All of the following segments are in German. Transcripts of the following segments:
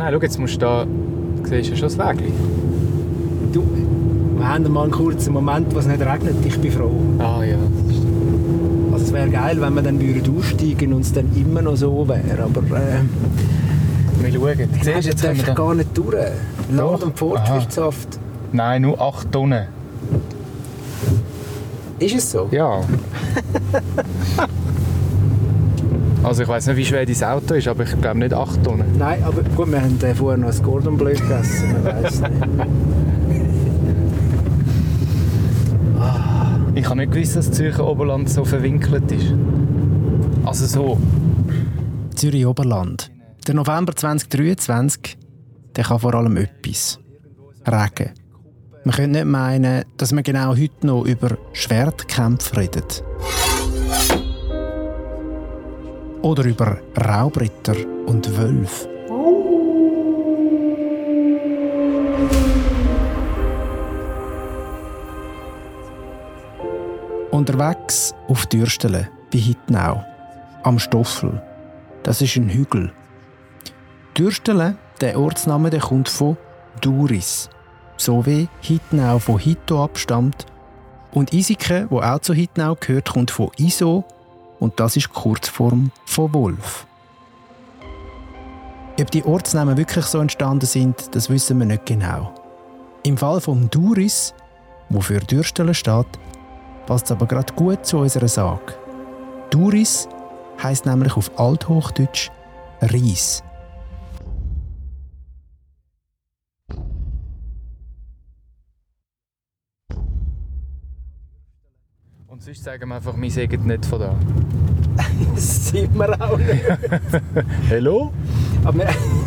Nein, schau, jetzt musst du da... Du siehst ja schon das Weg. Du, wir haben mal einen kurzen Moment, wo es nicht regnet. Ich bin froh. Ah ja, das. Also es wäre geil, wenn wir dann würden aussteigen und es dann immer noch so wäre. Aber äh, Wir schauen. wir Siehst du, jetzt dürfen da... gar nicht durch. Land- und Forstwirtschaft. Nein, nur 8 Tonnen. Ist es so? Ja. also ich weiß nicht, wie schwer dein Auto ist, aber ich glaube nicht 8 Tonnen. Nein, aber gut, wir haben äh, vorher noch ein Gordon Bleu gegessen. Man weiß nicht. Ich habe nicht gewusst, dass das Zürcher Oberland so verwinkelt ist. Also so. Zürich Oberland. Der November 2023 der kann vor allem etwas. Regen. Man könnte nicht meinen, dass man genau heute noch über Schwertkämpfe redet. Oder über Raubritter und Wölfe. Unterwegs auf Dürstele bei Hittenau, am Stoffel. Das ist ein Hügel. Dürstele, der Ortsname, der kommt von Duris, so wie Hittenau von Hito abstammt. Und Isike, wo auch zu Hittenau gehört, kommt von Iso und das ist die Kurzform von Wolf. Ob die Ortsnamen wirklich so entstanden sind, das wissen wir nicht genau. Im Fall von Duris, wo für Dürstele steht, passt es aber gerade gut zu unserer Sage. Duris heißt nämlich auf Althochdeutsch Reis. Und sonst sagen wir einfach, wir sagen nicht von da. Das sieht man auch nicht. Hallo? Aber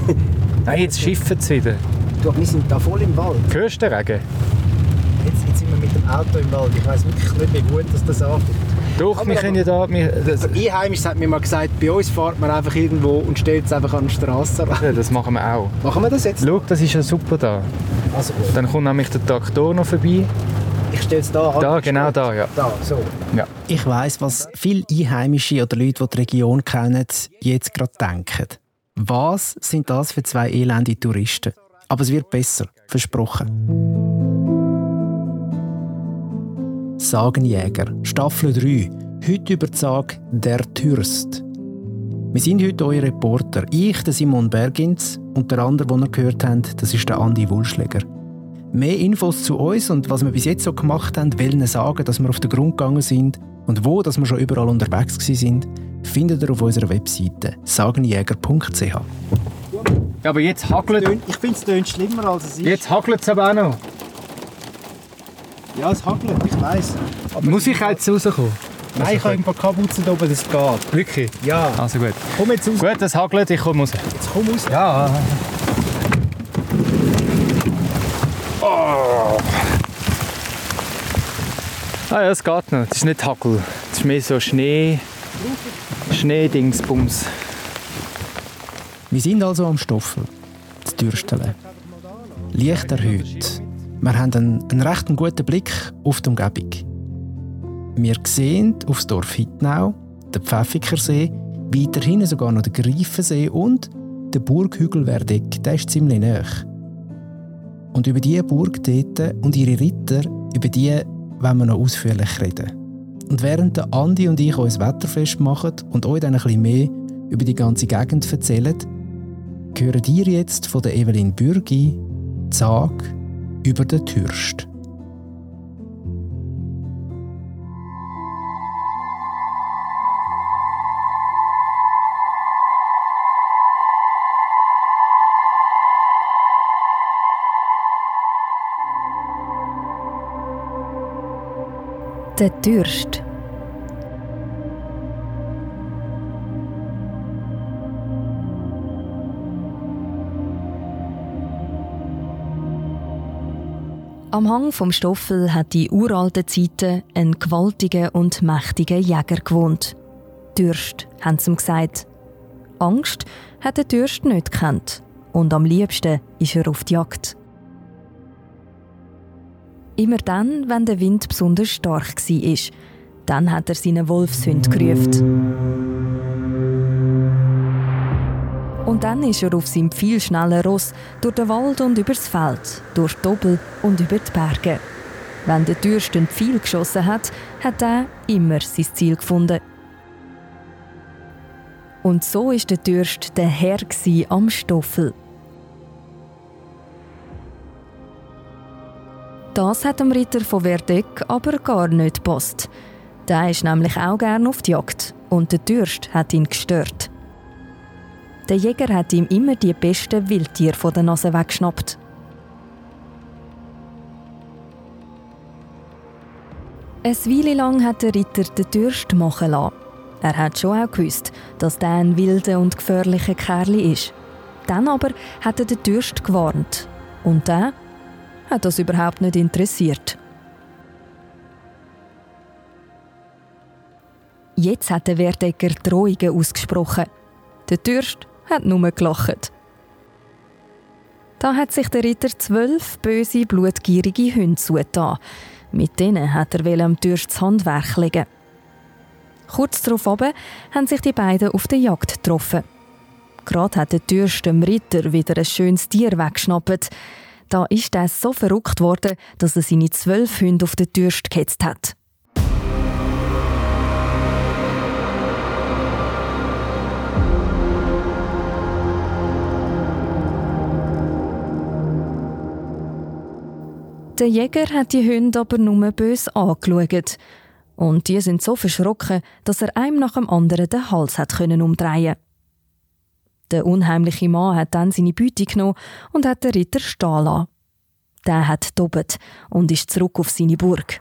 Nein, jetzt schiffen sie wieder. du, wir sind da voll im Wald. Hörst du den Regen? Jetzt, jetzt sind wir mit dem Auto im Wald. Ich weiß wirklich nicht, wie gut dass das ankommt. Doch, Aber wir können ja da... Wir, das, Also Einheimisch hat mir mal gesagt, bei uns fährt man einfach irgendwo und stellt es einfach an die Straße. ja, das machen wir auch. Machen wir das jetzt? Schau, das ist ja super da. Also. Dann kommt nämlich der Traktor noch vorbei. Ich stelle es da an. Da, genau da, ja. Da, so. ja. Ich weiss, was viele Einheimische oder Leute, die die Region kennen, jetzt gerade denken. Was sind das für zwei elende Touristen? Aber es wird besser, versprochen. Sagenjäger, Staffel 3. Heute über die Sage «Der Türst». Wir sind heute eure Reporter. Ich, der Simon Bergins, und der andere, den ihr gehört habt, das ist der Andi Wulschläger. Mehr Infos zu uns und was wir bis jetzt so gemacht haben, welchen sagen, dass wir auf den Grund gegangen sind und wo dass wir schon überall unterwegs sind, findet ihr auf unserer Webseite sagenjäger.ch. ja aber jetzt hagelt Ich finde es tönt schlimmer als es ist. Jetzt hagelt es aber auch noch. Ja, es hagelt, ich weiß. Muss ich jetzt rauskommen? Nein, ich habe ein paar Kapuzen da oben, das geht. Wirklich? Ja, Also gut. komm jetzt raus. Gut, das hagelt, ich komme raus. Jetzt komm raus. Ja. Ah ja, es geht noch. Das ist nicht Hagel. Das ist mehr so Schnee. Schneedingsbums. Wir sind also am Stoffel, zu Dürstele. Licht erhöht. Wir haben einen, einen recht guten Blick auf die Umgebung. Wir sehen aufs Dorf Hittnau, den Pfäffikersee, weiter hinten sogar noch den Greifensee und der Burghügel Verdeck, der ist ziemlich nah. Und über diese Burg dort und ihre Ritter, über die wollen wir noch ausführlich reden. Und während Andi und ich uns Wetterfest machen und euch dann ein bisschen mehr über die ganze Gegend erzählen, hören ihr jetzt von der Evelyn Bürgi Sage über den Türst. Der Dürst. Am Hang vom Stoffel hat in uralten Zeiten ein gewaltiger und mächtiger Jäger gewohnt. Dürst, haben sie ihm gesagt. Angst hat der Dürst nicht gekannt. Und am liebsten ist er auf die Jagd. Immer dann, wenn der Wind besonders stark war, dann hat er seinen Wolfshund gerufen. Und dann ist er auf seinem viel schnellen Ross durch den Wald und übers Feld, durch die Doppel und über die Berge. Wenn der Dürsten viel geschossen hat, hat er immer sein Ziel gefunden. Und so ist der Dürst der Herr am Stoffel. Das hat dem Ritter von Verdeck aber gar nicht gepasst. Der ist nämlich auch gern auf die Jagd und der Dürst hat ihn gestört. Der Jäger hat ihm immer die besten Wildtiere von der Nase weggeschnappt. Ein Weile lang hat der Ritter den Dürst machen lassen. Er hat schon auch gewusst, dass der ein wilder und gefährlicher Kerl ist. Dann aber hat er den Dürst gewarnt. Und der hat das überhaupt nicht interessiert. Jetzt hat der Werdecker Drohungen ausgesprochen. Der Dürst hat nur gelacht. Da hat sich der Ritter zwölf böse, blutgierige Hunde zugetan. Mit denen hat er am Dürst das Handwerk legen. Kurz darauf haben sich die beiden auf der Jagd getroffen. Gerade hat der Dürst dem Ritter wieder ein schönes Tier weggeschnappt. Da ist er so verrückt worden, dass er seine zwölf Hunde auf den Dürst gehetzt hat. Der Jäger hat die Hunde aber nur bös angeschaut. Und die sind so verschrocken, dass er einem nach dem anderen den Hals hat können. Der unheimliche Mann hat dann seine Beute genommen und hat den Ritter stehen lassen. Der hat dobet und ist zurück auf seine Burg.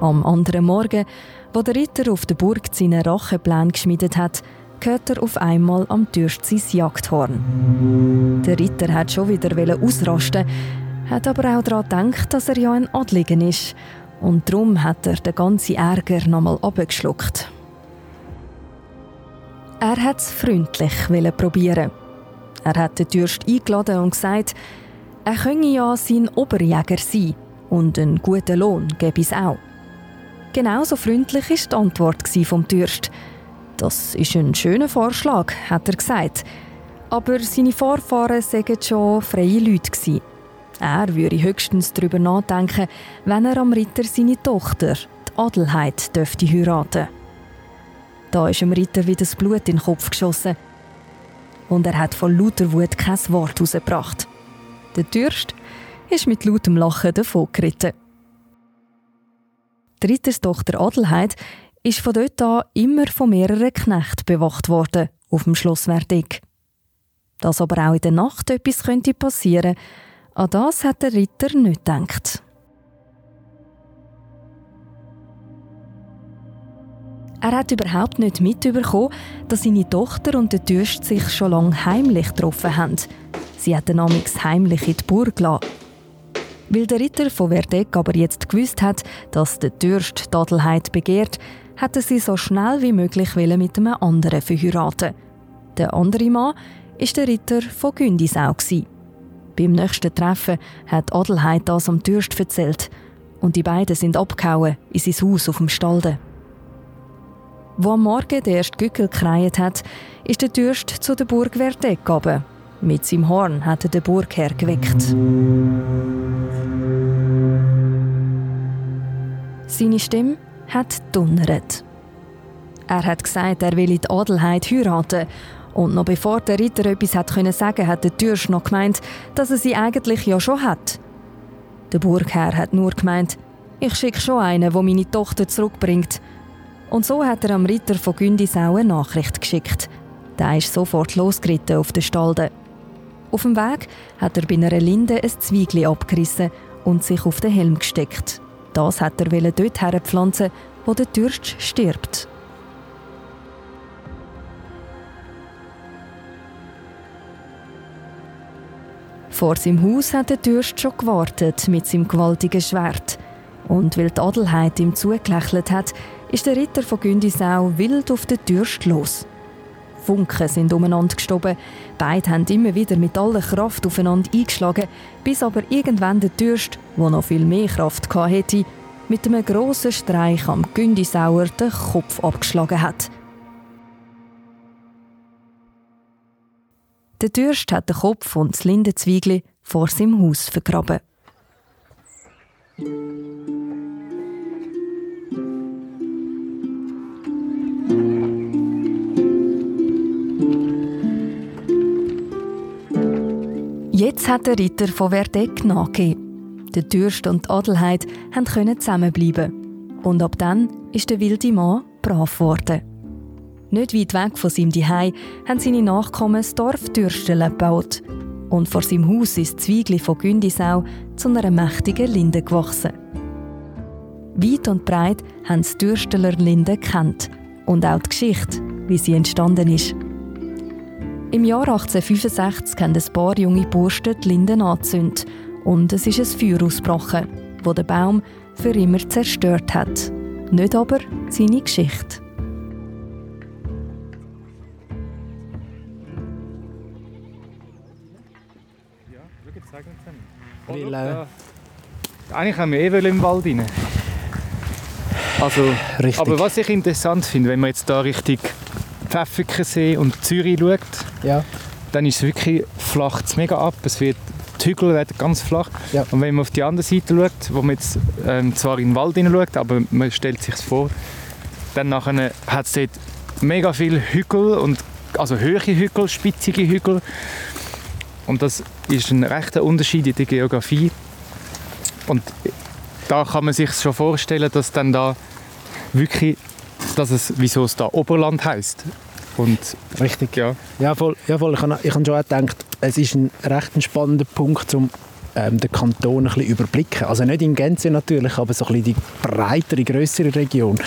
Am anderen Morgen, wo der Ritter auf der Burg seinen Racheplan geschmiedet hat, hört er auf einmal am Türst sein Jagdhorn. Der Ritter hat schon wieder ausrasten, hat aber auch daran gedacht, dass er ja ein Adligen ist. Und darum hat er den ganzen Ärger nochmal abgeschluckt. Er hat es freundlich probieren. Er hat den Dürst eingeladen und gesagt, er könne ja sein Oberjäger sein und einen guten Lohn gebe es auch. Genauso freundlich war die Antwort vom Dürst. Das ist ein schöner Vorschlag, hat er gesagt. Aber seine Vorfahren seien schon freie Leute gewesen. Er würde höchstens darüber nachdenken, wenn er am Ritter seine Tochter, die Adelheid, dürfte heiraten. Da ist dem Ritter wieder das Blut in den Kopf geschossen. Und er hat von lauter Wut kein Wort herausgebracht. Der Dürst ist mit lautem Lachen davongeritten. Die Ritterstochter Adelheid ist von dort an immer von mehreren Knechten bewacht worden auf dem Schloss Verdeck. Dass aber auch in der Nacht etwas könnte passieren an das hat der Ritter nicht gedacht. Er hat überhaupt nicht mitbekommen, dass seine Tochter und der Dürst sich schon lange heimlich getroffen haben. Sie hat den heimlich in die Burg gelassen. Weil der Ritter von Verdeck aber jetzt gewusst hat, dass der Dürst die Adelheid begehrt, hat er sie so schnell wie möglich mit einem anderen verheiraten. Der andere Mann war der Ritter von Gündisau. Beim nächsten Treffen hat Adelheid das am Dürst erzählt und die beiden sind abgehauen in sein Haus auf dem Stalde. Wo am Morgen der erste Gückel gekreiert hat, ist der Dürst zu der Burg Verdeck gegangen. Mit seinem Horn hat er den Burgherr geweckt. Seine Stimme hat donnert. Er hat gesagt, er will die Adelheid heiraten und noch bevor der Ritter etwas hat können sagen, hat der Türsch noch gemeint, dass er sie eigentlich ja schon hat. Der Burgherr hat nur gemeint, ich schicke schon einen, der meine Tochter zurückbringt. Und so hat er am Ritter von Gündisau eine Nachricht geschickt. Der ist sofort losgeritten auf den Stalde. Auf dem Weg hat er bei einer Linde ein Zwiegli abgerissen und sich auf den Helm gesteckt. Das hat er dort herpflanzen, wo der Türst stirbt. Vor seinem Haus hat der Dürst schon gewartet mit seinem gewaltigen Schwert. Und weil die Adelheid ihm zugelächelt hat, ist der Ritter von Gündisau wild auf den Dürst los. Funken sind umeinander gestoben. Beide haben immer wieder mit aller Kraft aufeinander eingeschlagen, bis aber irgendwann der Dürst, der noch viel mehr Kraft hatte, mit einem grossen Streich am Gündisauer den Kopf abgeschlagen hat. Der Dürst hat den Kopf und das Lindenzwiegli vor seinem Haus vergraben. Jetzt hat der Ritter von Verdeck nachgegeben. Der Dürst und die Adelheid können zusammenbleiben. Und ab dann ist der wilde Mann brav geworden. Nicht weit weg von seinem Zuhause haben seine Nachkommen das Dorf Dürstele gebaut. Und vor seinem Haus ist Zwiegli von Gündisau zu einer mächtigen Linde gewachsen. Weit und breit haben die Dürsteler Linde kennt und auch die Geschichte, wie sie entstanden ist. Im Jahr 1865 haben ein paar junge Burschen die Linden angezündet und es ist ein Feuer ausgebrochen, das den Baum für immer zerstört hat. Nicht aber seine Geschichte. Weil, äh, Eigentlich haben wir eh im Wald rein. Also, Richtig. aber was ich interessant finde, wenn man jetzt da Richtung Pfäffikensee und Zürich schaut, ja, dann ist es wirklich flach mega ab. Es wird, die Hügel werden ganz flach. Ja. Und wenn man auf die andere Seite schaut, wo man jetzt ähm, zwar in den Wald schaut, aber man stellt sich vor, dann nachher hat es dort mega viele Hügel, und, also hohe Hügel, spitzige Hügel. Und das ist ein rechter Unterschied in der Geografie. Und da kann man sich schon vorstellen, dass dann da wirklich, dass es, wieso es da Oberland heißt. Und richtig. ja, Ja, voll. Ja, voll. Ich habe ich hab schon auch gedacht, es ist ein recht spannender Punkt, um ähm, den Kanton ein bisschen überblicken. Also nicht in Gänze natürlich, aber so ein bisschen die breitere, größere Region.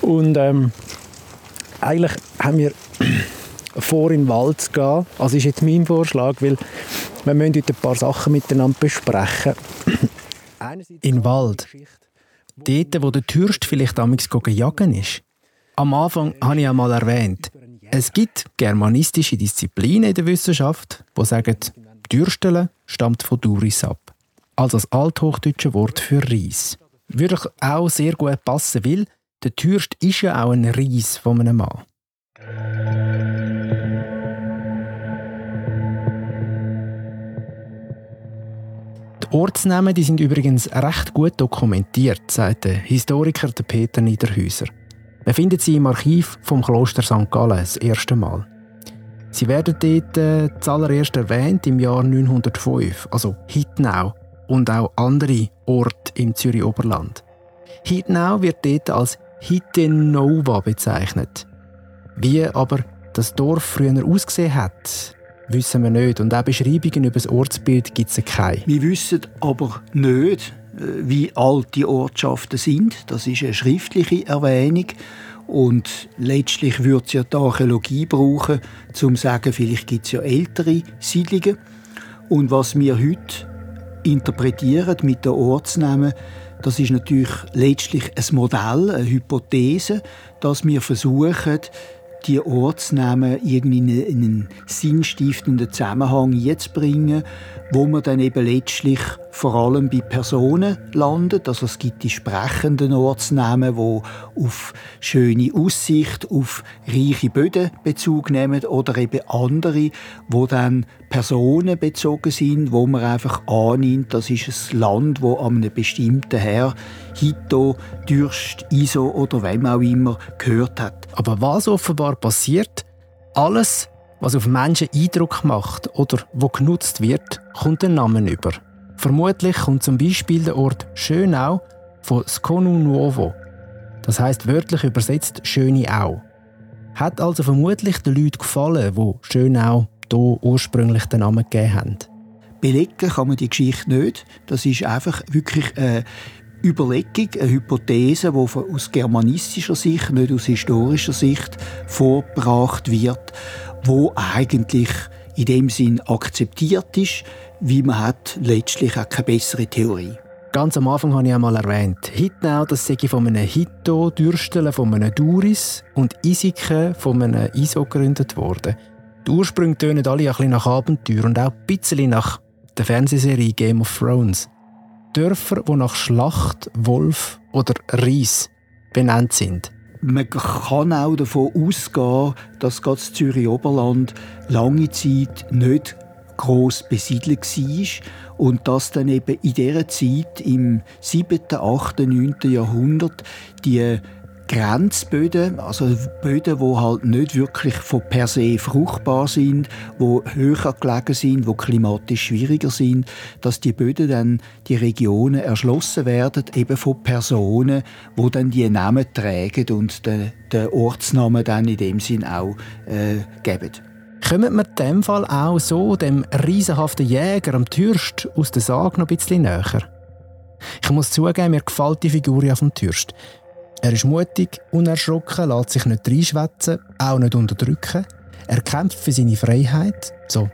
Und ähm, eigentlich haben wir vor, in den Wald zu gehen. Also ist jetzt mein Vorschlag, weil wir müssen heute ein paar Sachen miteinander besprechen. Einerseits In den Wald. Dort, wo der Türst vielleicht damals jagen ist. Am Anfang habe ich ja mal erwähnt, es gibt germanistische Disziplinen in der Wissenschaft, die sagen, Dürstele stammt von Duris ab. Also das althochdeutsche Wort für Reis. Würde auch sehr gut passen, weil der Türst ist ja auch ein Reis von einem Mann. Die Ortsnamen die sind übrigens recht gut dokumentiert, sagt der Historiker Peter Niederhäuser. Man findet sie im Archiv vom Kloster St. Gallen das erste Mal. Sie werden dort äh, zuallererst erwähnt im Jahr 905, also Hitnau und auch andere Orte im Zürich Oberland. Hitnau wird dort als Hitenova bezeichnet. Wie aber das Dorf früher ausgesehen hat, wissen wir nicht und auch Beschreibungen über das Ortsbild gibt es keine. Wir wissen aber nicht, äh, wie alt die Ortschaften sind. Das ist eine schriftliche Erwähnung. Und letztlich würde es ja die Archäologie brauchen, um zu sagen, vielleicht gibt es ja ältere Siedlungen. Und was wir heute interpretieren mit den Ortsnamen, das ist natürlich letztlich ein Modell, eine Hypothese, dass wir versuchen, die Ortsnamen irgendwie in einen- in einen sinnstiftenden Zusammenhang einzubringen, wo man dann eben letztlich vor allem bei Personen landet. Also es gibt die sprechenden Ortsnamen, wo auf schöne Aussicht, auf reiche Böden Bezug nehmen oder eben andere, wo dann Personen bezogen sind, wo man einfach annimmt, das ist ein Land, wo an einem bestimmten Herr Hito, Dürst, Iso oder wem auch immer gehört hat. Aber was offenbar passiert, alles, was auf Menschen Eindruck macht oder wo genutzt wird, kommt einen Namen über. Vermutlich kommt zum Beispiel der Ort Schönau von Skonu Nuovo. Das heißt wörtlich übersetzt Schöne Au. Hat also vermutlich den Leuten gefallen, wo Schönau hier ursprünglich den Namen gegeben haben. Belegen kann man die Geschichte nicht. Das ist einfach wirklich eine Überlegung, eine Hypothese, die aus germanistischer Sicht, nicht aus historischer Sicht vorgebracht wird, wo eigentlich in dem Sinn akzeptiert ist, wie man hat letztlich auch keine bessere Theorie. Ganz am Anfang habe ich einmal erwähnt, Hitnau, das sei von einem Hito, Dürstele von einem Duris und Isike von einem Iso gegründet worden. Die Ursprünge tönen alle ein bisschen nach Abenteuer und auch ein bisschen nach der Fernsehserie Game of Thrones. Dörfer, die nach Schlacht, Wolf oder Reis benannt sind. man kann auch davon ausgehen, dass das Zürich Oberland lange Zeit nicht groß besiedelt war und dass dann eben in dieser Zeit im 7., 8., 9. Jahrhundert die Grenzböden, also Böden, die halt nicht wirklich von per se fruchtbar sind, wo höher gelegen sind, wo klimatisch schwieriger sind, dass die Böden dann die Regionen erschlossen werden, eben von Personen, wo dann die Namen tragen und den, den Ortsnamen dann in dem Sinn auch äh, geben. Kommen wir in dem Fall auch so dem riesenhaften Jäger am Türst aus der Sage noch ein bisschen näher? Ich muss zugeben, mir gefällt die Figur ja vom Türst. Er ist mutig, unerschrocken, lässt sich nicht reinschwätzen, auch nicht unterdrücken. Er kämpft für seine Freiheit, so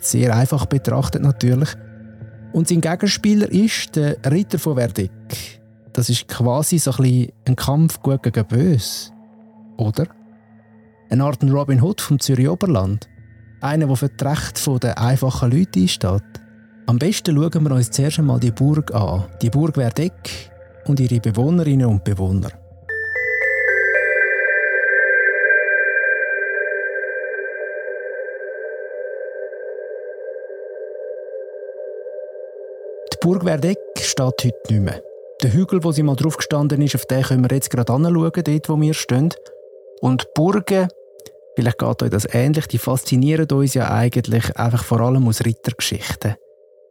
sehr einfach betrachtet natürlich. Und sein Gegenspieler ist der Ritter von Verdeck. Das ist quasi so ein, ein Kampf gut gegen böse. Oder? Eine Art Robin Hood vom Zürich Oberland. Einer, der für die Rechte der einfachen Leute einsteht. Am besten schauen wir uns zuerst einmal die Burg an. Die Burg Verdeck und ihre Bewohnerinnen und Bewohner. Die Burg Verdeck steht heute nicht mehr. Der Hügel, wo sie mal drauf gestanden ist, auf den können wir jetzt gerade anschauen, dort wo wir stehen. Und Burgen, vielleicht geht euch das ähnlich, die faszinieren uns ja eigentlich einfach vor allem aus Rittergeschichten.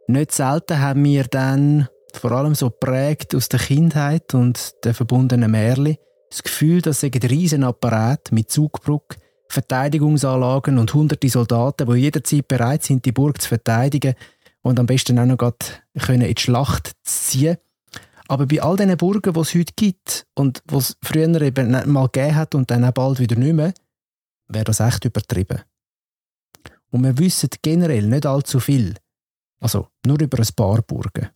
Nicht selten haben wir dann vor allem so prägt aus der Kindheit und der verbundenen Märchen, das Gefühl, dass ein Riesenapparat mit Zugbrück, Verteidigungsanlagen und hunderte Soldaten, die jederzeit bereit sind, die Burg zu verteidigen und am besten auch noch können in die Schlacht ziehen aber bei all diesen Burgen, die es heute gibt und die es früher eben mal gegeben hat und dann auch bald wieder nicht mehr, wäre das echt übertrieben. Und wir wissen generell nicht allzu viel. Also nur über ein paar Burgen.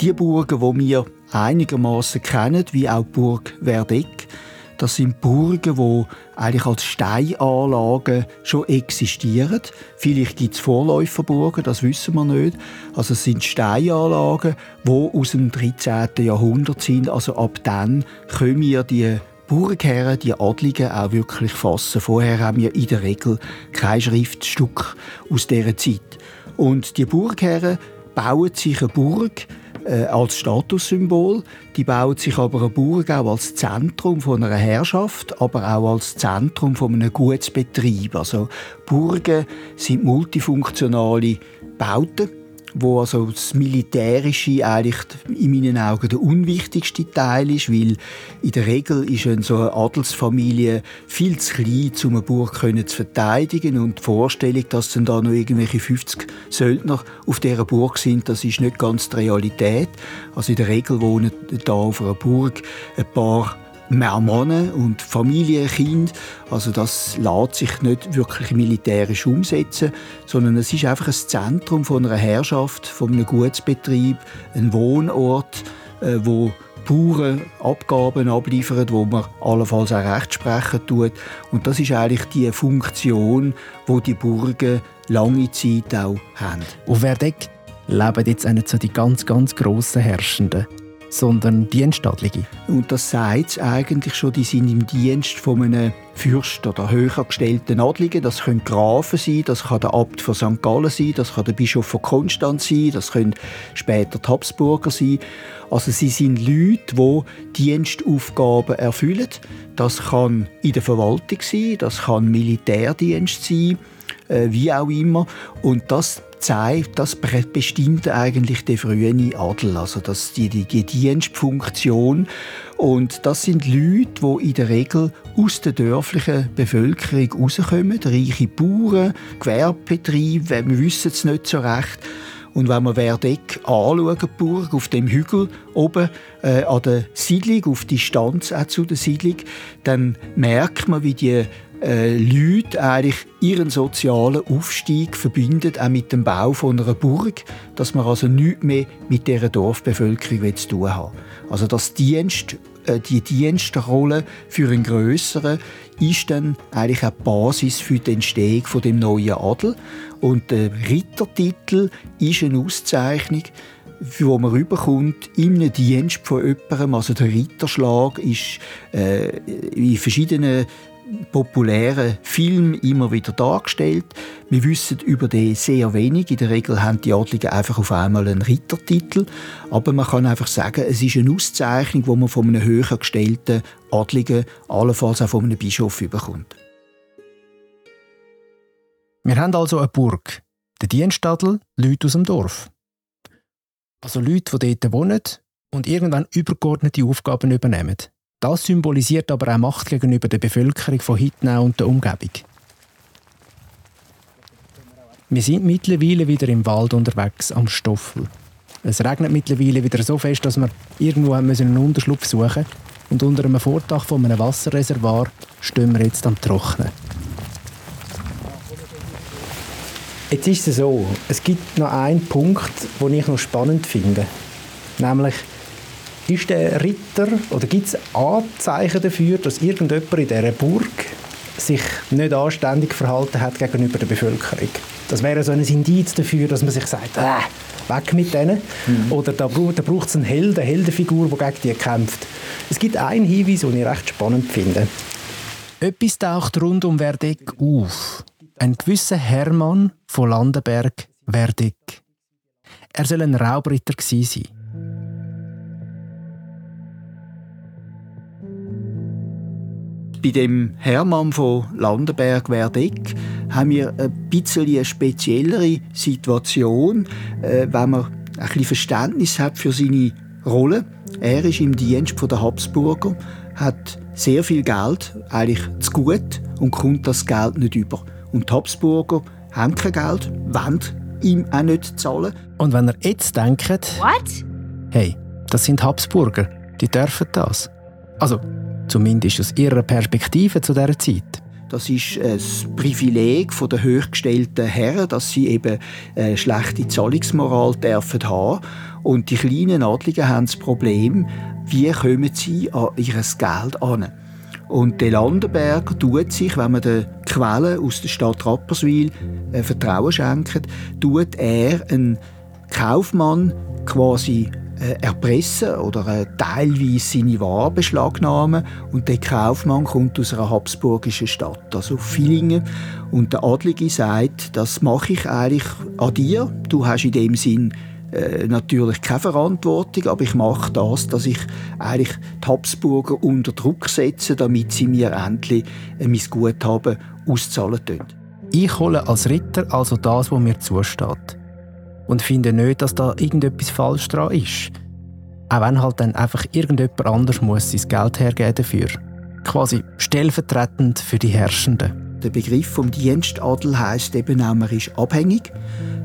Die Burgen, die wir einigermaßen kennen, wie auch die Burg Verdeck, das sind Burgen, die eigentlich als Steinanlagen schon existieren. Vielleicht gibt es Vorläuferburgen, das wissen wir nicht. Also es sind Steinanlagen, die aus dem 13. Jahrhundert sind. Also ab dann können wir die Burgherren, die Adligen, auch wirklich fassen. Vorher haben wir in der Regel kein Schriftstück aus dieser Zeit. Und die Burgherren bauen sich eine Burg, äh, als Statussymbol. Die baut sich aber eine Burg auch als Zentrum von einer Herrschaft, aber auch als Zentrum von einem Gutsbetrieb. Also Burgen sind multifunktionale Bauten wo also das Militärische eigentlich in meinen Augen der unwichtigste Teil ist, weil in der Regel ist eine so eine Adelsfamilie viel zu klein, um eine Burg zu verteidigen und die Vorstellung, dass dann da noch irgendwelche 50 Söldner auf dieser Burg sind, das ist nicht ganz die Realität. Also in der Regel wohnen da auf einer Burg ein paar mehr Männer und Familienkind. Also das lässt sich nicht wirklich militärisch umsetzen, sondern es ist einfach ein Zentrum von einer Herrschaft, von einem Gutsbetrieb, ein Wohnort, äh, wo Bauern Abgaben abliefern, wo man allenfalls auch Recht sprechen tut. Und das ist eigentlich die Funktion, wo die Burgen lange Zeit auch haben. Auf Verdeck leben jetzt nicht so die ganz, ganz grossen Herrschenden sondern Dienstadlige. Und das sagt es eigentlich schon, die sind im Dienst von einem Fürst oder höher gestellten Adligen. Das können Grafen sein, das kann der Abt von St. Gallen sein, das kann der Bischof von Konstanz sein, das können später die Habsburger sein. Also sie sind Leute, die Dienstaufgaben erfüllen. Das kann in der Verwaltung sein, das kann Militärdienst sein, äh, wie auch immer. Und das zeigt, das bestimmt eigentlich der frühe Adel, also das, die, die, die Dienstfunktion. Und das sind Leute, die in der Regel aus der dörflichen Bevölkerung rauskommen, reiche Bauern, Gewerbebetriebe, wir wissen es nicht so recht. Und wenn wir Verdeck anschauen, die Burg, auf dem Hügel oben äh, an der Siedlung, auf Distanz auch zu der Siedlung, dann merkt man, wie die äh, Leute eigentlich ihren sozialen Aufstieg verbinden, auch mit dem Bau von einer Burg, dass man also nichts mehr mit dieser Dorfbevölkerung zu tun hat. Also das Dienst, äh, die Dienstrolle für einen grösseren ist dann eigentlich die Basis für die Entstehung von dem neuen Adel. Und der Rittertitel ist eine Auszeichnung, wo man rüberkommt, im Dienst von jemandem. Also der Ritterschlag ist äh, in verschiedenen populären Filmen immer wieder dargestellt. Wir wissen über den sehr wenig. In der Regel haben die Adligen einfach auf einmal einen Rittertitel. Aber man kann einfach sagen, es ist eine Auszeichnung, die man von einem höher gestellten Adligen, allenfalls auch von einem Bischof bekommt. Wir haben also eine Burg. Der Dienstadel, Leute aus dem Dorf. Also Leute, die dort wohnen und irgendwann übergeordnete Aufgaben übernehmen. Das symbolisiert aber auch Macht gegenüber der Bevölkerung von Hittnau und der Umgebung. Wir sind mittlerweile wieder im Wald unterwegs, am Stoffel. Es regnet mittlerweile wieder so fest, dass wir irgendwo einen Unterschlupf suchen. Und unter einem Vordach von einem Wasserreservoir stehen wir jetzt am Trocknen. Jetzt ist es so, es gibt noch einen Punkt, den ich noch spannend finde. Nämlich, ist der Ritter oder gibt es Anzeichen dafür, dass irgendjemand in dieser Burg sich nicht anständig verhalten hat gegenüber der Bevölkerung? Das wäre so ein Indiz dafür, dass man sich sagt, äh, weg mit denen. Mhm. Oder da, da braucht es einen Held, eine Heldenfigur, die gegen die kämpft. Es gibt einen Hinweis, den ich recht spannend finde. Etwas taucht rund um Verdeck auf. Ein gewisser Hermann von Landenberg Verdeck. Er soll ein Raubritter gewesen sein. Bei dem Hermann von Landenberg Verdeck haben wir ein bisschen eine speziellere Situation, äh, wenn man ein bisschen Verständnis hat für seine Rolle. Er ist im Dienst der Habsburger, hat sehr viel Geld, eigentlich zu gut, und kommt das Geld nicht über. Und die Habsburger haben kein Geld, wollen ihm auch nicht zahlen. Und wenn ihr jetzt denkt, What? hey, das sind Habsburger, die dürfen das. Also, zumindest aus ihrer Perspektive zu dieser Zeit. Das ist ein Privileg der hochgestellten Herren, dass sie eben eine schlechte Zahlungsmoral dürfen haben. Und die kleinen Adligen haben das Problem, wie kommen sie an ihr Geld an. Und der Landenberg tut sich, wenn man den Quellen aus der Stadt Rapperswil äh, Vertrauen schenkt, tut er einen Kaufmann quasi äh, erpressen oder äh, teilweise seine Ware beschlagnahmen. Und der Kaufmann kommt aus einer habsburgischen Stadt, also Villingen. Und der Adlige sagt, das mache ich eigentlich an dir. Du hast in dem Sinn äh, natürlich keine Verantwortung, aber ich mache das, dass ich eigentlich die Habsburger unter Druck setze, damit sie mir endlich äh, mein Guthaben auszahlen können. Ich hole als Ritter also das, was mir zusteht und finde nicht, dass da irgendetwas falsch dran ist. Auch wenn halt dann einfach irgendjemand anders muss sein Geld hergeben dafür. Quasi stellvertretend für die Herrschenden. Der Begriff vom Dienstadel heißt eben auch, man ist abhängig.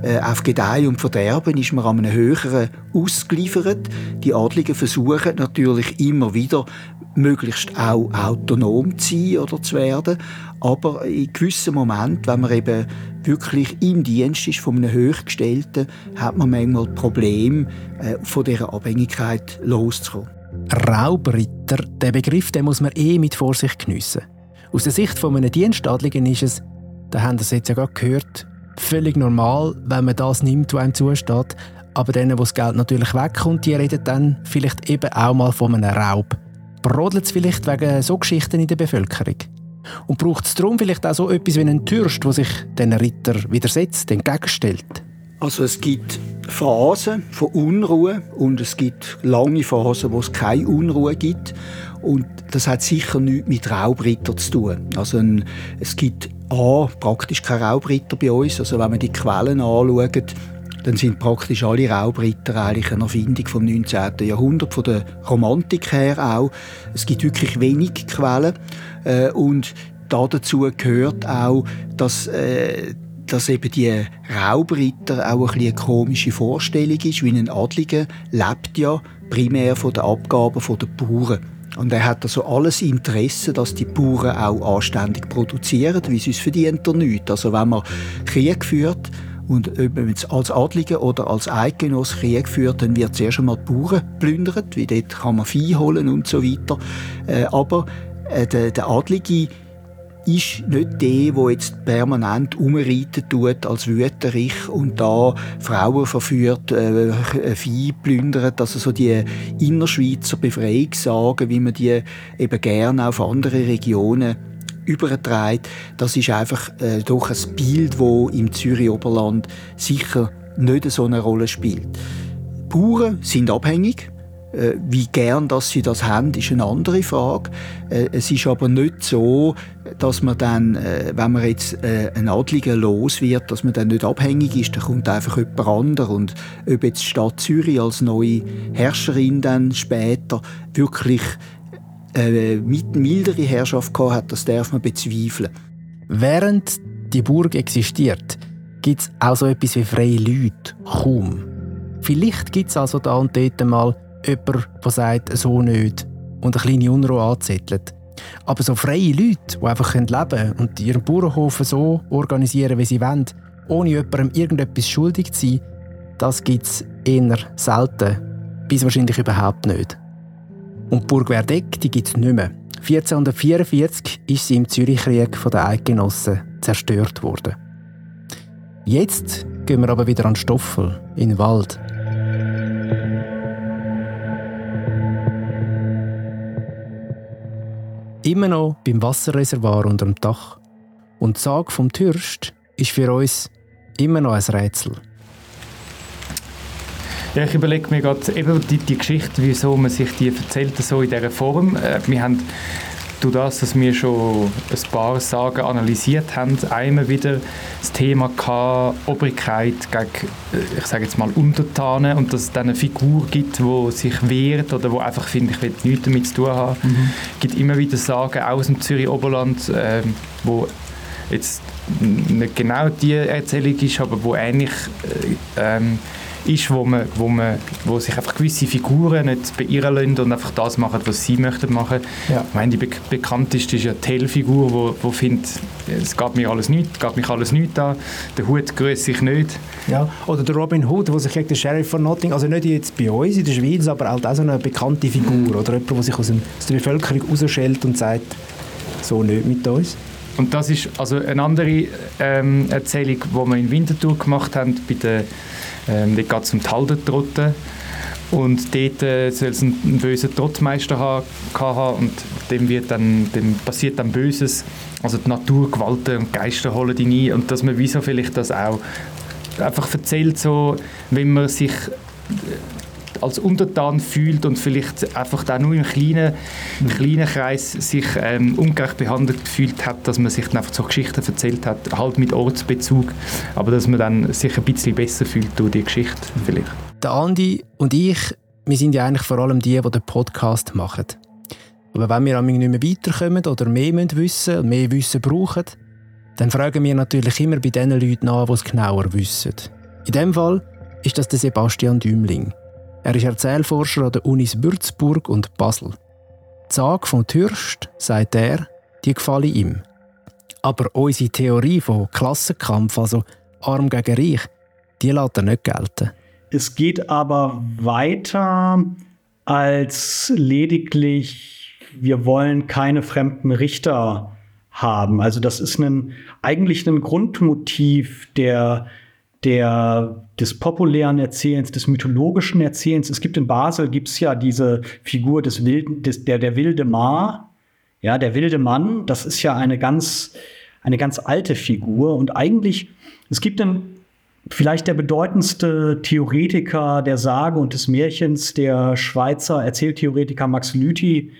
Äh, auf Gedeih und Verderben ist man an einem höheren ausgeliefert. Die Adligen versuchen natürlich immer wieder, möglichst auch autonom zu sein oder zu werden. Aber in gewissen Momenten, wenn man eben wirklich im Dienst ist von einem Höchstgestellten, hat man manchmal Probleme, äh, von dieser Abhängigkeit loszukommen. Raubritter, der Begriff den muss man eh mit Vorsicht geniessen. Aus der Sicht von einem Dienstadligen ist es, da haben das jetzt ja gerade gehört, völlig normal, wenn man das nimmt, was einem zusteht. Aber denen, wo das Geld natürlich wegkommt, die reden dann vielleicht eben auch mal von einem Raub. Brodelt es vielleicht wegen so Geschichten in der Bevölkerung? Und braucht es darum vielleicht auch so etwas wie einen Türst, der sich den Ritter widersetzt, entgegenstellt? Also es gibt Phasen von Unruhe und es gibt lange Phasen, wo es keine Unruhe gibt. Und das hat sicher nichts mit Raubritter zu tun. Also ein, es gibt A, praktisch keine Raubritter bei uns. Also wenn man die Quellen anschaut, dann sind praktisch alle Raubritter eigentlich eine Erfindung vom 19. Jahrhundert, von der Romantik her auch. Es gibt wirklich wenig Quellen äh, und dazu gehört auch, dass äh, dass eben die Raubritter auch ein eine komische Vorstellung ist, wie ein Adliger lebt ja primär von den Abgaben der Bauern. Und er hat also alles Interesse, dass die Bauern auch anständig produzieren, sie es verdient er nicht. Also wenn man Krieg führt, und ob man jetzt als Adlige oder als Eidgenoss Krieg führt, dann wird zuerst einmal die Bauern plündert, wie dort kann man Vieh holen und so weiter. Äh, aber äh, der Adlige ist nicht der, der jetzt permanent umreiten tut als Wüterich und da Frauen verführt, äh, Vieh plündert, also so die Innerschweizer Befreiungssagen, wie man die eben gerne auf andere Regionen überträgt, das ist einfach äh, doch ein Bild, wo im Zürich Oberland sicher nicht so eine Rolle spielt. Bauern sind abhängig wie gern dass sie das haben, ist eine andere Frage. Äh, es ist aber nicht so, dass man dann, äh, wenn man jetzt ein Adliger los wird, dass man dann nicht abhängig ist, da kommt einfach jemand anderes. Und ob jetzt die Stadt Zürich als neue Herrscherin dann später wirklich mit mildere Herrschaft gehabt hat, das darf man bezweifeln. Während die Burg existiert, gibt es auch so etwas wie freie Leute. Kaum. Vielleicht gibt es also da und dort mal jemand, der sagt, so nicht und eine kleine Unruhe anzettelt. Aber so freie Leute, die einfach leben können und ihren Bauernhof so organisieren, wie sie wollen, ohne jemandem irgendetwas schuldig zu sein, das gibt es eher selten, bis wahrscheinlich überhaupt nicht. Und die Burg Werdeck gibt es nicht mehr. 1444 ist sie im Zürichkrieg von den Eidgenossen zerstört worden. Jetzt gehen wir aber wieder an Stoffel, in den Wald. Immer noch beim Wasserreservoir unter dem Dach. Und die Sage vom Türst ist für uns immer noch ein Rätsel. Ja, ich überlege mir gerade eben die, die Geschichte, wieso man sich die erzählt, so in dieser Form. Äh, wir haben durch das, dass wir schon ein paar Sagen analysiert haben, einmal wieder das Thema gehabt, Obrigkeit gegen, ich sage jetzt mal, Untertanen und dass es dann eine Figur gibt, die sich wehrt oder wo einfach, finde ich, will nichts damit zu tun haben. Mhm. Es gibt immer wieder Sagen aus dem Zürich-Oberland, äh, wo jetzt nicht genau die Erzählung ist, aber wo eigentlich äh, ähm, ist, wo, man, wo, man, wo sich einfach gewisse Figuren nicht beirren lassen und einfach das machen, was sie möchten machen. Ja. Ich meine, die be bekannteste ist ja die Tell-Figur, wo, wo findet, es geht mir alles nicht, geht mich alles nicht an, der Hut grüße ich nicht. Ja, oder der Robin Hood, der sich gegen den Sheriff von Notting, also nicht jetzt bei uns in der Schweiz, aber halt auch so eine bekannte Figur oder jemand, der sich aus, dem, aus der Bevölkerung rausschält und sagt, so nicht mit uns. Und das ist also eine andere ähm, Erzählung, die wir in Winterthur gemacht haben, bei der ähm, dort geht es um die Haldentrotten. Und dort äh, soll es einen, bösen Trottmeister haben, haben und dem, wird dann, dem passiert dann Böses. Also die Natur, Gewalten und Geister holen ihn ein. Und dass man wieso vielleicht das auch einfach erzählt, so, wenn man sich als Untertan fühlt und vielleicht einfach da nur im kleinen, im kleinen Kreis sich ähm, ungerecht behandelt gefühlt hat, dass man sich dann einfach so Geschichten erzählt hat, halt mit Ortsbezug, aber dass man dann sich ein bisschen besser fühlt durch die Geschichte vielleicht. Der Andi und ich, wir sind ja eigentlich vor allem die, die den Podcast machen. Aber wenn wir nicht mehr weiterkommen oder mehr wissen und mehr Wissen brauchen, dann fragen wir natürlich immer bei den Leuten nach, die es genauer wissen. In dem Fall ist das der Sebastian Dümling. Er ist Erzählforscher an den Unis Würzburg und Basel. Die Sage von Türst, sagt er, die gefalle ihm. Aber unsere Theorie von Klassenkampf, also arm gegen reich, die lässt er nicht gelten. Es geht aber weiter als lediglich, wir wollen keine fremden Richter haben. Also das ist ein, eigentlich ein Grundmotiv der der, des populären Erzählens, des mythologischen Erzählens. Es gibt in Basel gibt's ja diese Figur des wilden, des, der, der wilde Mar, ja, der wilde Mann. Das ist ja eine ganz, eine ganz alte Figur. Und eigentlich, es gibt dann vielleicht der bedeutendste Theoretiker der Sage und des Märchens, der Schweizer Erzähltheoretiker Max Lüthi,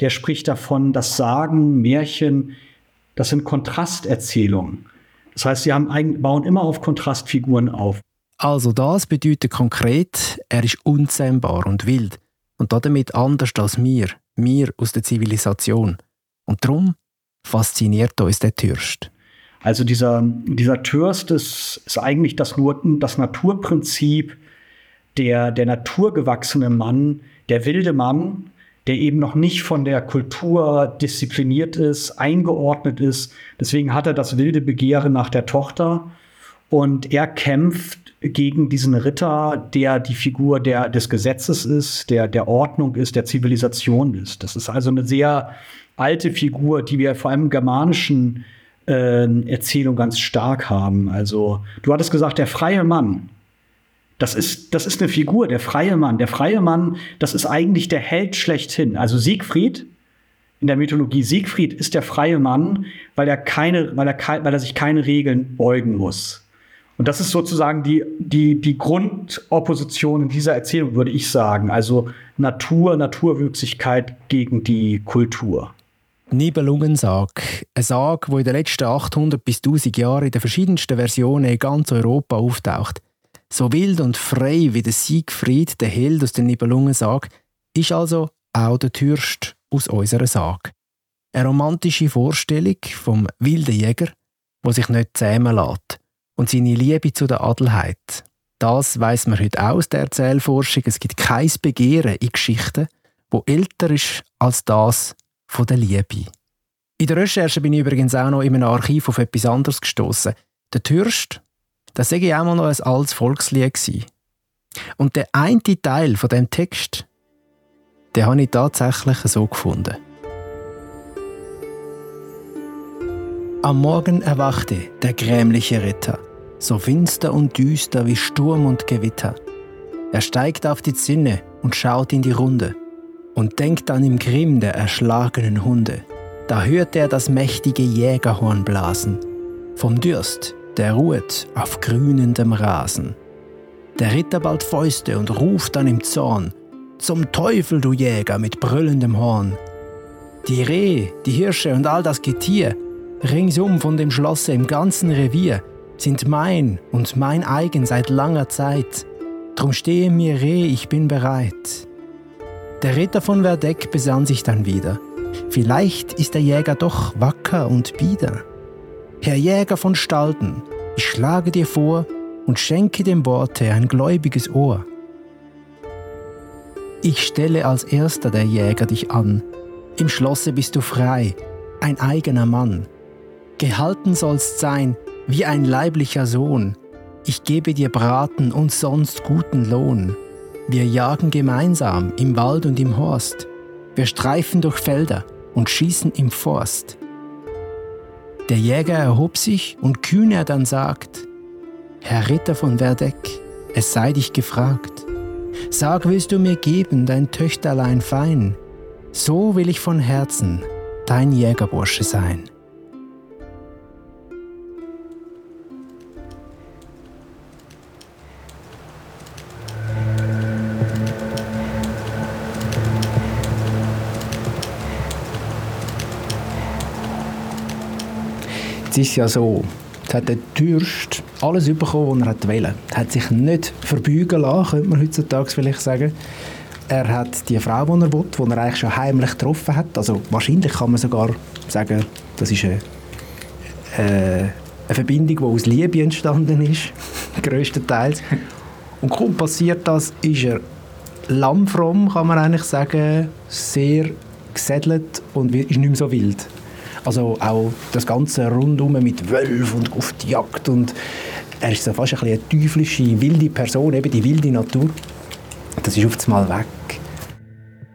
der spricht davon, dass Sagen, Märchen, das sind Kontrasterzählungen. Das heißt, sie haben, bauen immer auf Kontrastfiguren auf. Also das bedeutet konkret, er ist unzähmbar und wild und damit anders als wir, wir aus der Zivilisation. Und darum fasziniert uns der Türst. Also dieser, dieser Türst ist, ist eigentlich das, das Naturprinzip, der, der naturgewachsene Mann, der wilde Mann, der eben noch nicht von der Kultur diszipliniert ist, eingeordnet ist. Deswegen hat er das wilde Begehren nach der Tochter und er kämpft gegen diesen Ritter, der die Figur der, des Gesetzes ist, der, der Ordnung ist, der Zivilisation ist. Das ist also eine sehr alte Figur, die wir vor allem germanischen äh, Erzählung ganz stark haben. Also, du hattest gesagt, der freie Mann. Das ist, das ist eine Figur, der freie Mann. Der freie Mann, das ist eigentlich der Held schlechthin. Also Siegfried, in der Mythologie Siegfried ist der freie Mann, weil er, keine, weil er, weil er sich keine Regeln beugen muss. Und das ist sozusagen die, die, die Grundopposition in dieser Erzählung, würde ich sagen. Also Natur, Naturwüchsigkeit gegen die Kultur. Nibelungensarg. Ein Sarg, wo in den letzten 800 bis 1000 Jahren in den verschiedensten Versionen in ganz Europa auftaucht. So wild und frei wie der Siegfried, der Held aus dem Nibelungensarg, ist also auch der Türst aus unserer Sage. Eine romantische Vorstellung vom wilden Jäger, wo sich nicht zähmen lässt und seine Liebe zu der Adelheid. Das weiß man heute auch aus der Erzählforschung. Es gibt kein Begehren in Geschichten, wo älter ist als das von der Liebe. In der Recherche bin ich übrigens auch noch in einem Archiv auf etwas anderes gestoßen. Der Türst, das sage ich auch mal noch ein altes Volkslied gewesen. Und der eine Teil von dem Text, den habe ich tatsächlich so gefunden. Am Morgen erwachte der grämliche Ritter, so finster und düster wie Sturm und Gewitter. Er steigt auf die Zinne und schaut in die Runde und denkt an im Grimm der erschlagenen Hunde. Da hört er das mächtige Jägerhorn blasen. Vom Dürst, der ruht auf grünendem Rasen. Der Ritter bald Fäuste und ruft dann im Zorn: Zum Teufel, du Jäger mit brüllendem Horn! Die Rehe, die Hirsche und all das Getier ringsum von dem Schlosse im ganzen Revier sind mein und mein eigen seit langer Zeit. Drum stehe mir Reh, ich bin bereit. Der Ritter von Verdeck besann sich dann wieder. Vielleicht ist der Jäger doch wacker und bieder. Herr Jäger von Stalden, ich schlage dir vor und schenke dem Worte ein gläubiges Ohr. Ich stelle als erster der Jäger dich an. Im Schlosse bist du frei, ein eigener Mann. Gehalten sollst sein wie ein leiblicher Sohn. Ich gebe dir Braten und sonst guten Lohn. Wir jagen gemeinsam im Wald und im Horst. Wir streifen durch Felder und schießen im Forst. Der Jäger erhob sich und kühn er dann sagt, Herr Ritter von Verdeck, es sei dich gefragt. Sag, willst du mir geben dein Töchterlein fein? So will ich von Herzen dein Jägerbursche sein. Es ist ja so, jetzt hat der Türst alles bekommen, was er wollte. Er hat sich nicht verbeugen lassen, könnte man heutzutage vielleicht sagen. Er hat die Frau, die er will, die er eigentlich schon heimlich getroffen hat. Also wahrscheinlich kann man sogar sagen, das ist eine, äh, eine Verbindung, die aus Liebe entstanden ist, größtenteils. Und kaum passiert das, ist er lammfromm, kann man eigentlich sagen, sehr gesädelt und ist nicht mehr so wild. Also auch das Ganze rundum mit Wölfen und auf die Jagd und er ist so fast ein eine teuflische, wilde Person, eben die wilde Natur. Das ist auf einmal weg.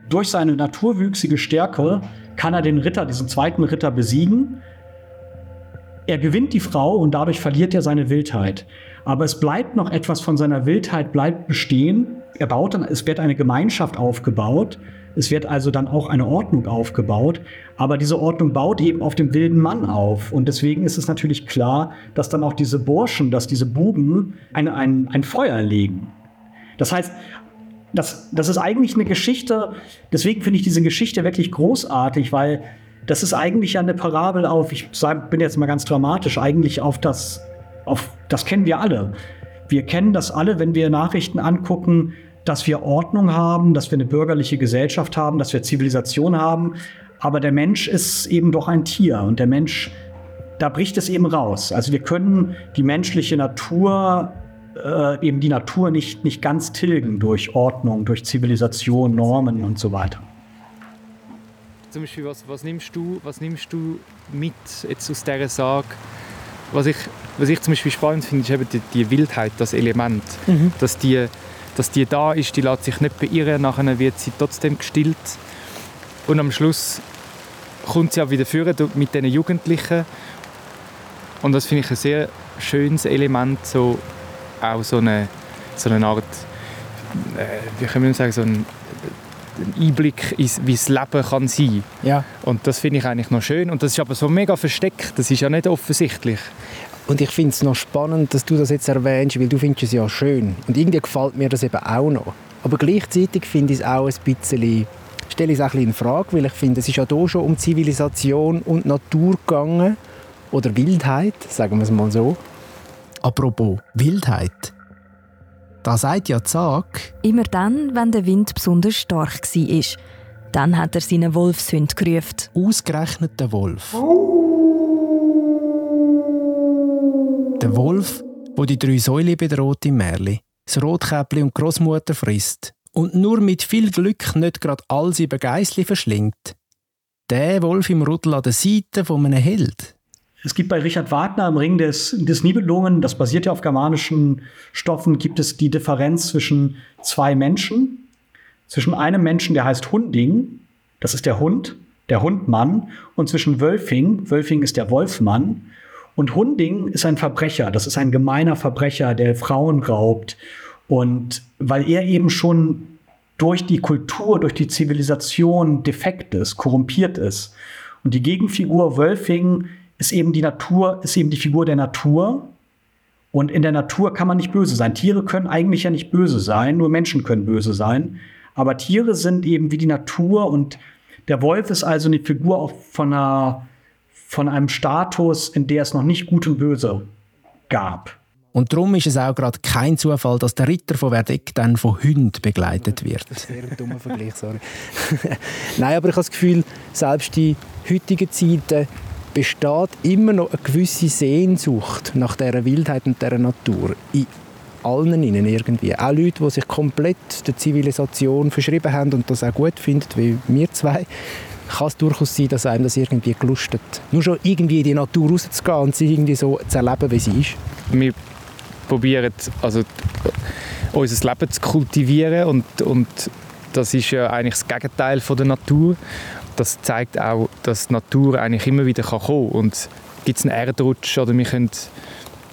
Durch seine naturwüchsige Stärke kann er den Ritter, diesen zweiten Ritter besiegen. Er gewinnt die Frau und dadurch verliert er seine Wildheit. Aber es bleibt noch etwas von seiner Wildheit bleibt bestehen. Er baut dann, es wird eine Gemeinschaft aufgebaut es wird also dann auch eine Ordnung aufgebaut, aber diese Ordnung baut eben auf dem wilden Mann auf. Und deswegen ist es natürlich klar, dass dann auch diese Burschen, dass diese Buben ein, ein, ein Feuer legen. Das heißt, das, das ist eigentlich eine Geschichte, deswegen finde ich diese Geschichte wirklich großartig, weil das ist eigentlich eine Parabel auf, ich bin jetzt mal ganz dramatisch, eigentlich auf das, auf, das kennen wir alle. Wir kennen das alle, wenn wir Nachrichten angucken, dass wir Ordnung haben, dass wir eine bürgerliche Gesellschaft haben, dass wir Zivilisation haben. Aber der Mensch ist eben doch ein Tier und der Mensch, da bricht es eben raus. Also wir können die menschliche Natur, äh, eben die Natur nicht, nicht ganz tilgen durch Ordnung, durch Zivilisation, Normen und so weiter. Zum Beispiel, was, was, nimmst, du, was nimmst du mit jetzt aus dieser Sage, was ich, was ich zum Beispiel spannend finde, ist eben die, die Wildheit, das Element. Mhm. Dass, die, dass die da ist, die lässt sich nicht beirren, nachher wird sie trotzdem gestillt. Und am Schluss kommt sie auch wieder führen mit diesen Jugendlichen. Und das finde ich ein sehr schönes Element, so auch so eine, so eine Art, äh, wie kann man sagen, so ein, ein Einblick in wie das Leben kann sein. Ja. Und das finde ich eigentlich noch schön. Und das ist aber so mega versteckt. Das ist ja nicht offensichtlich. Und ich finde es noch spannend, dass du das jetzt erwähnst, weil du findest es ja schön. Und irgendwie gefällt mir das eben auch noch. Aber gleichzeitig finde ich es auch ein bisschen, stelle ich es auch ein bisschen in Frage, weil ich finde, es ist ja hier schon um Zivilisation und Natur gegangen. Oder Wildheit, sagen wir es mal so. Apropos Wildheit. Da sagt ja Zag. Immer dann, wenn der Wind besonders stark war. Dann hat er seinen Wolfshund gerufen. Ausgerechnet der Wolf. Der Wolf, wo die drei Säule bedroht im Märli, das Rotkäppli und Großmutter frisst und nur mit viel Glück nicht gerade all sieben Geissli verschlingt. Der Wolf im Rudel an der Seite von einem Held. Es gibt bei Richard Wagner im Ring des, des Nibelungen, das basiert ja auf germanischen Stoffen, gibt es die Differenz zwischen zwei Menschen. Zwischen einem Menschen, der heißt Hunding, das ist der Hund, der Hundmann, und zwischen Wölfing, Wölfing ist der Wolfmann. Und Hunding ist ein Verbrecher, das ist ein gemeiner Verbrecher, der Frauen raubt. Und weil er eben schon durch die Kultur, durch die Zivilisation defekt ist, korrumpiert ist. Und die Gegenfigur Wölfing ist eben die Natur, ist eben die Figur der Natur. Und in der Natur kann man nicht böse sein. Tiere können eigentlich ja nicht böse sein, nur Menschen können böse sein. Aber Tiere sind eben wie die Natur und der Wolf ist also eine Figur auch von, einer, von einem Status, in der es noch nicht gut und böse gab. Und darum ist es auch gerade kein Zufall, dass der Ritter von Verdeck dann von Hunden begleitet wird. Das ist sehr ein dummer Vergleich, sorry. Nein, aber ich habe das Gefühl, selbst die heutigen Zeiten besteht immer noch eine gewisse Sehnsucht nach dieser Wildheit und dieser Natur. In allen innen irgendwie. Auch Leute, die sich komplett der Zivilisation verschrieben haben und das auch gut finden, wie wir zwei, kann es durchaus sein, dass einem das irgendwie gelustet. Nur schon irgendwie in die Natur rauszugehen und sie irgendwie so zu erleben, wie sie ist. Wir probieren also unser Leben zu kultivieren und, und das ist ja eigentlich das Gegenteil von der Natur das zeigt auch, dass die Natur eigentlich immer wieder kommen kann. Und gibt es einen Erdrutsch oder wir können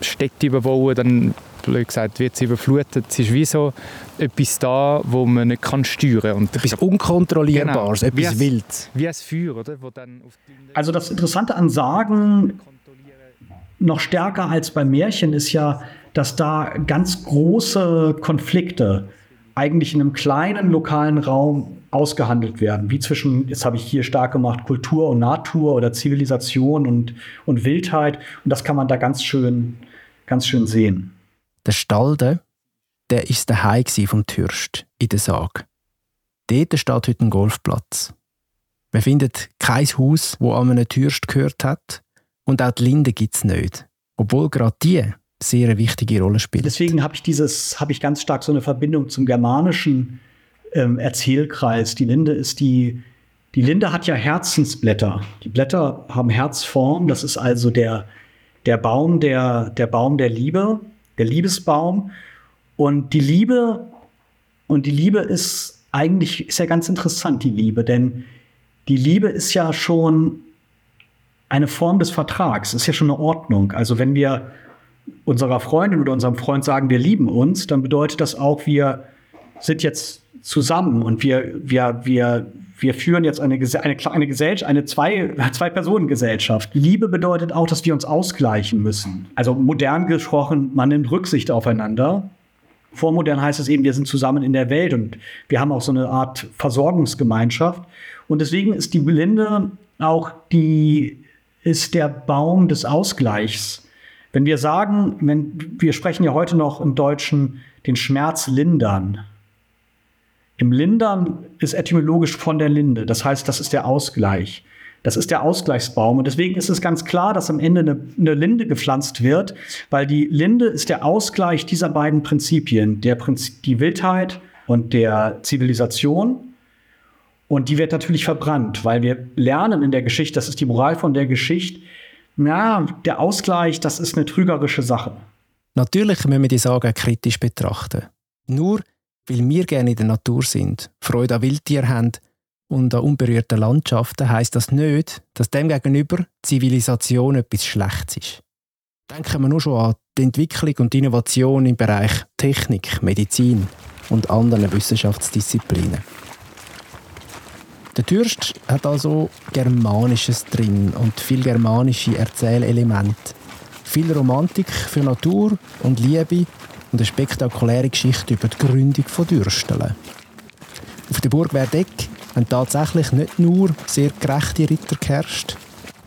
Städte überbauen, dann blöd gesagt, wird sie überflutet. Es ist wie so etwas da, wo man nicht kann steuern kann. Etwas Unkontrollierbares, genau. etwas Wildes. Wie ein Feuer, oder? Wo dann also das Interessante an Sagen, noch stärker als bei Märchen, ist ja, dass da ganz große Konflikte eigentlich in einem kleinen lokalen Raum ausgehandelt werden, wie zwischen, jetzt habe ich hier stark gemacht, Kultur und Natur oder Zivilisation und, und Wildheit. Und das kann man da ganz schön, ganz schön sehen. Der Stalde, der ist der Hai vom Türst in der Sage. Dort steht heute ein Golfplatz. Man findet kein Haus, wo an einem Türst gehört hat. Und auch die Linde gibt es nicht. Obwohl gerade die sehr eine wichtige Rolle spielt. Deswegen habe ich dieses, ich ganz stark so eine Verbindung zum Germanischen ähm, Erzählkreis. Die Linde ist die, die Linde hat ja Herzensblätter. Die Blätter haben Herzform. Das ist also der, der Baum der, der Baum der Liebe, der Liebesbaum. Und die Liebe, und die Liebe ist eigentlich, ist ja ganz interessant, die Liebe, denn die Liebe ist ja schon eine Form des Vertrags, ist ja schon eine Ordnung. Also wenn wir unserer Freundin oder unserem Freund sagen, wir lieben uns, dann bedeutet das auch, wir sind jetzt zusammen und wir, wir, wir, wir führen jetzt eine, eine, eine Gesellschaft, eine zwei, zwei Personen Gesellschaft. Liebe bedeutet auch, dass wir uns ausgleichen müssen. Also modern gesprochen, man nimmt Rücksicht aufeinander. Vormodern heißt es eben, wir sind zusammen in der Welt und wir haben auch so eine Art Versorgungsgemeinschaft. Und deswegen ist die Blinde auch die, ist der Baum des Ausgleichs. Wenn wir sagen, wenn, wir sprechen ja heute noch im Deutschen den Schmerz lindern. Im Lindern ist etymologisch von der Linde. Das heißt, das ist der Ausgleich. Das ist der Ausgleichsbaum. Und deswegen ist es ganz klar, dass am Ende eine, eine, Linde gepflanzt wird, weil die Linde ist der Ausgleich dieser beiden Prinzipien, der Prinzip, die Wildheit und der Zivilisation. Und die wird natürlich verbrannt, weil wir lernen in der Geschichte, das ist die Moral von der Geschichte, ja, der Ausgleich, das ist eine trügerische Sache. Natürlich müssen wir die Sage kritisch betrachten. Nur weil wir gerne in der Natur sind, Freude an Wildtieren haben und an unberührten Landschaften, heisst das nicht, dass demgegenüber Zivilisation etwas Schlechtes ist. Denken wir nur schon an die Entwicklung und Innovation im Bereich Technik, Medizin und anderen Wissenschaftsdisziplinen. Der Türst hat also Germanisches drin und viel germanische Erzählelemente. Viel Romantik für Natur und Liebe und eine spektakuläre Geschichte über die Gründung von Dürstelen. Auf der Burg Werdeck haben tatsächlich nicht nur sehr gerechte Ritter geherrscht.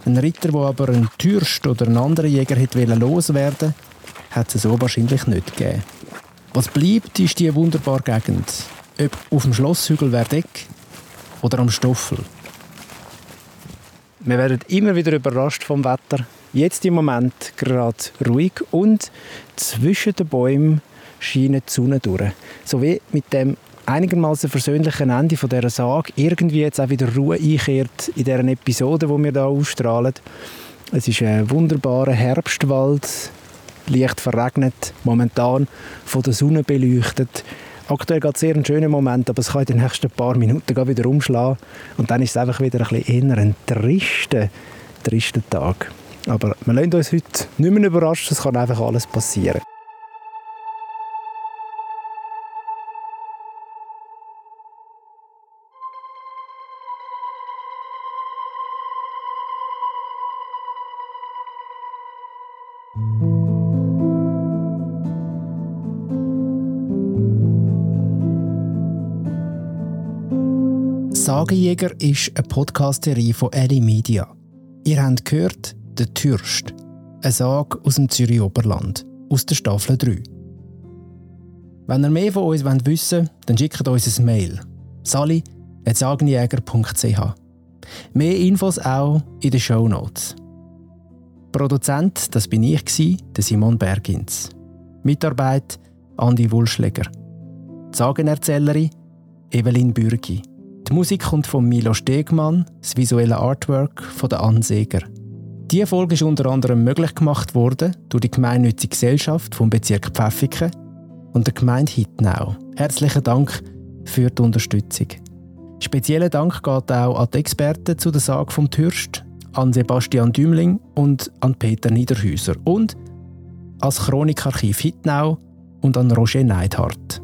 Ein Ritter, der aber einen Türst oder einen anderen Jäger hätte loswerden hat es so wahrscheinlich nicht gegeben. Was bleibt, ist die wunderbare Gegend. Ob auf dem Schlosshügel Werdeck oder am Stoffel. Wir werden immer wieder überrascht vom Wetter. Jetzt im Moment gerade ruhig und zwischen den Bäumen scheint die Sonne durch. So wie mit dem einigermaßen versöhnlichen Ende von dieser Sage irgendwie jetzt auch wieder Ruhe einkehrt in dieser Episode, die wir hier ausstrahlen. Es ist ein wunderbarer Herbstwald, leicht verregnet, momentan von der Sonne beleuchtet. Aktuell es sehr ein schöner Moment, aber es kann in den nächsten paar Minuten wieder umschlagen und dann ist es einfach wieder ein bisschen eher ein trister, trister Tag. Aber wir lassen uns heute nicht mehr überraschen, es kann einfach alles passieren. Sagenjäger ist eine Podcast-Serie von Ellie Media. Ihr habt gehört, der Türst, eine Sage aus dem Zürich Oberland, aus der Staffel 3. Wenn ihr mehr von uns wissen wollt, dann schickt uns ein Mail. sali.sagenjäger.ch Mehr Infos auch in den Show Notes. Produzent, das bin ich, der Simon Bergins. Mitarbeit Andi Wulschläger. Sagenerzählerin Evelyn Bürgi. Die Musik kommt von Milo Stegmann, das visuelle Artwork von der Anseger. Diese Folge ist unter anderem möglich gemacht worden durch die gemeinnützige Gesellschaft vom Bezirk Pfäffiken und der Gemeinde Hittnau. Herzlichen Dank für die Unterstützung. Spezieller Dank geht auch an die Experten zu der Sage vom Türst, an Sebastian Dümling und an Peter Niederhäuser und als Chronikarchiv Hittnau und an Roger Neidhardt.